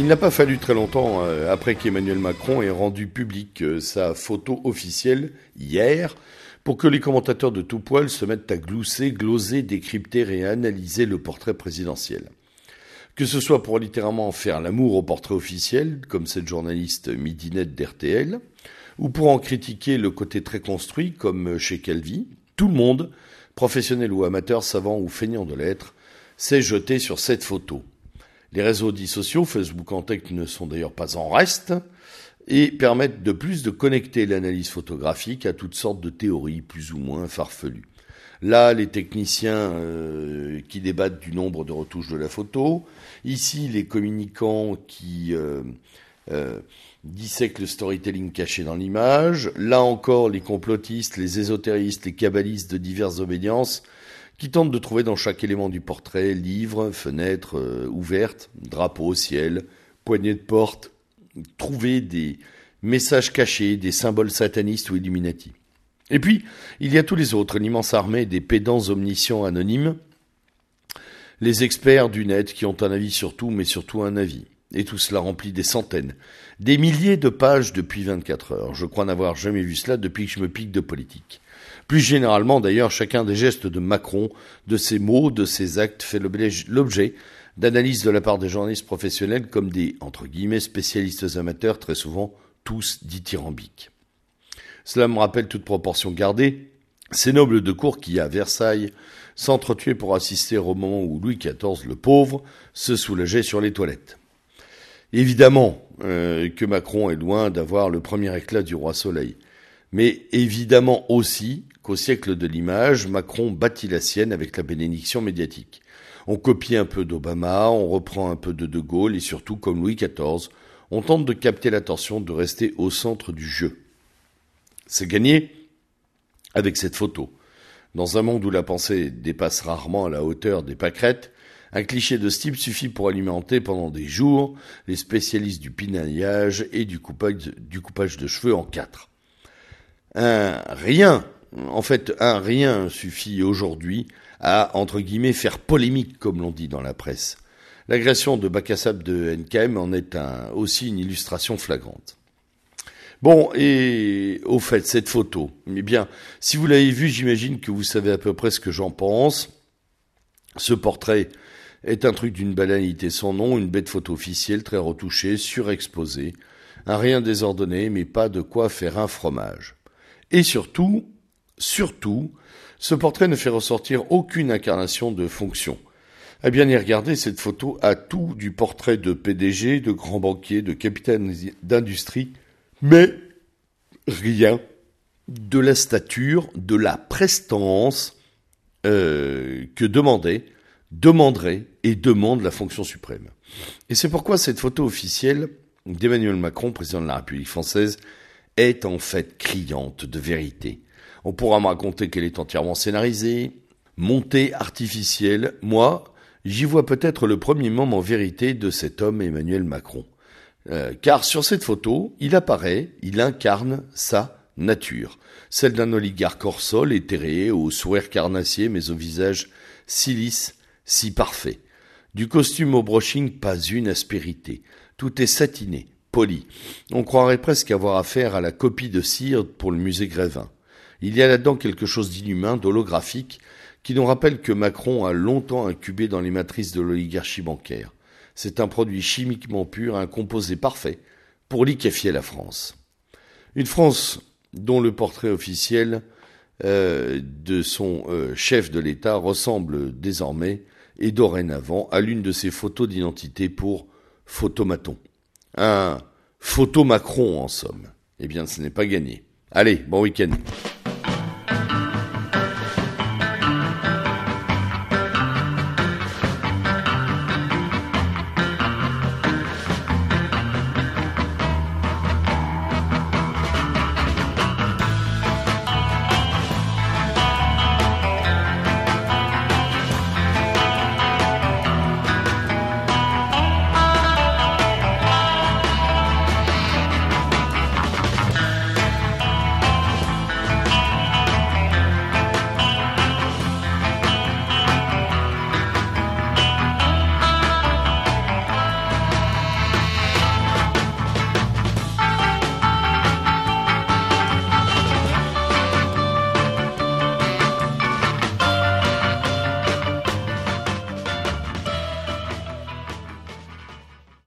Il n'a pas fallu très longtemps euh, après qu'Emmanuel Macron ait rendu public euh, sa photo officielle hier pour que les commentateurs de tout poil se mettent à glousser, gloser, décrypter et analyser le portrait présidentiel. Que ce soit pour littéralement faire l'amour au portrait officiel, comme cette journaliste midinette d'RTL, ou pour en critiquer le côté très construit, comme chez Calvi, tout le monde, professionnel ou amateur, savant ou feignant de l'être, s'est jeté sur cette photo. Les réseaux dits sociaux, Facebook en tech, ne sont d'ailleurs pas en reste et permettent de plus de connecter l'analyse photographique à toutes sortes de théories plus ou moins farfelues. Là, les techniciens euh, qui débattent du nombre de retouches de la photo. Ici, les communicants qui euh, euh, dissèquent le storytelling caché dans l'image. Là encore, les complotistes, les ésotéristes, les kabbalistes de diverses obédiences qui tente de trouver dans chaque élément du portrait livre, fenêtre euh, ouverte, drapeau au ciel, poignée de porte, trouver des messages cachés, des symboles satanistes ou illuminati. Et puis, il y a tous les autres, l'immense armée des pédants omniscients anonymes, les experts du net qui ont un avis sur tout, mais surtout un avis. Et tout cela remplit des centaines, des milliers de pages depuis 24 heures. Je crois n'avoir jamais vu cela depuis que je me pique de politique. Plus généralement, d'ailleurs, chacun des gestes de Macron, de ses mots, de ses actes fait l'objet d'analyses de la part des journalistes professionnels comme des, entre guillemets, spécialistes amateurs, très souvent tous dithyrambiques. Cela me rappelle toute proportion gardée ces nobles de cour qui, à Versailles, s'entretuaient pour assister au moment où Louis XIV, le pauvre, se soulageait sur les toilettes. Évidemment euh, que Macron est loin d'avoir le premier éclat du roi Soleil, mais évidemment aussi qu'au siècle de l'image, Macron bâtit la sienne avec la bénédiction médiatique. On copie un peu d'Obama, on reprend un peu de De Gaulle et surtout, comme Louis XIV, on tente de capter l'attention, de rester au centre du jeu. C'est gagné avec cette photo. Dans un monde où la pensée dépasse rarement à la hauteur des pâquerettes, un cliché de ce type suffit pour alimenter pendant des jours les spécialistes du pinaillage et du coupage, de cheveux en quatre. Un rien en fait, un rien suffit aujourd'hui à, entre guillemets, faire polémique, comme l'on dit dans la presse. L'agression de Bakassab de NKM en est aussi une illustration flagrante. Bon, et au fait, cette photo, eh bien, si vous l'avez vue, j'imagine que vous savez à peu près ce que j'en pense. Ce portrait est un truc d'une banalité sans nom, une bête photo officielle très retouchée, surexposée, un rien désordonné, mais pas de quoi faire un fromage. Et surtout, Surtout, ce portrait ne fait ressortir aucune incarnation de fonction. À bien y regarder, cette photo a tout du portrait de PDG, de grand banquier, de capitaine d'industrie, mais rien de la stature, de la prestance euh, que demandait, demanderait et demande la fonction suprême. Et c'est pourquoi cette photo officielle d'Emmanuel Macron, président de la République française, est en fait criante de vérité. On pourra me raconter qu'elle est entièrement scénarisée, montée, artificielle. Moi, j'y vois peut-être le premier moment en vérité de cet homme Emmanuel Macron. Euh, car sur cette photo, il apparaît, il incarne sa nature, celle d'un oligarque hors sol, éthéré, au sourire carnassier, mais au visage si lisse, si parfait. Du costume au brushing, pas une aspérité. Tout est satiné, poli. On croirait presque avoir affaire à la copie de cire pour le musée Grévin. Il y a là-dedans quelque chose d'inhumain, d'holographique, qui nous rappelle que Macron a longtemps incubé dans les matrices de l'oligarchie bancaire. C'est un produit chimiquement pur, un composé parfait pour liquéfier la France. Une France dont le portrait officiel euh, de son euh, chef de l'État ressemble désormais et dorénavant à l'une de ses photos d'identité pour photomaton. Un photo Macron en somme. Eh bien, ce n'est pas gagné. Allez, bon week-end.